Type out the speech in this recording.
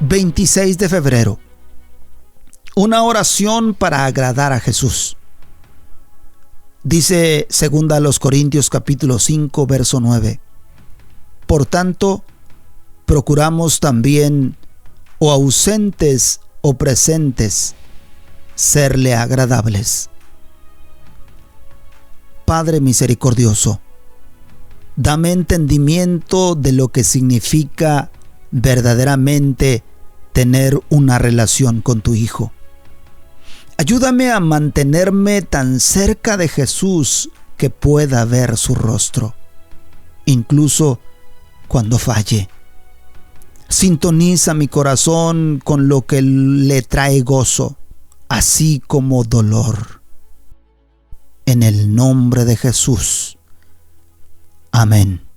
26 de febrero. Una oración para agradar a Jesús. Dice segunda los Corintios capítulo 5 verso 9. Por tanto, procuramos también o ausentes o presentes serle agradables. Padre misericordioso, dame entendimiento de lo que significa verdaderamente tener una relación con tu Hijo. Ayúdame a mantenerme tan cerca de Jesús que pueda ver su rostro, incluso cuando falle. Sintoniza mi corazón con lo que le trae gozo, así como dolor. En el nombre de Jesús. Amén.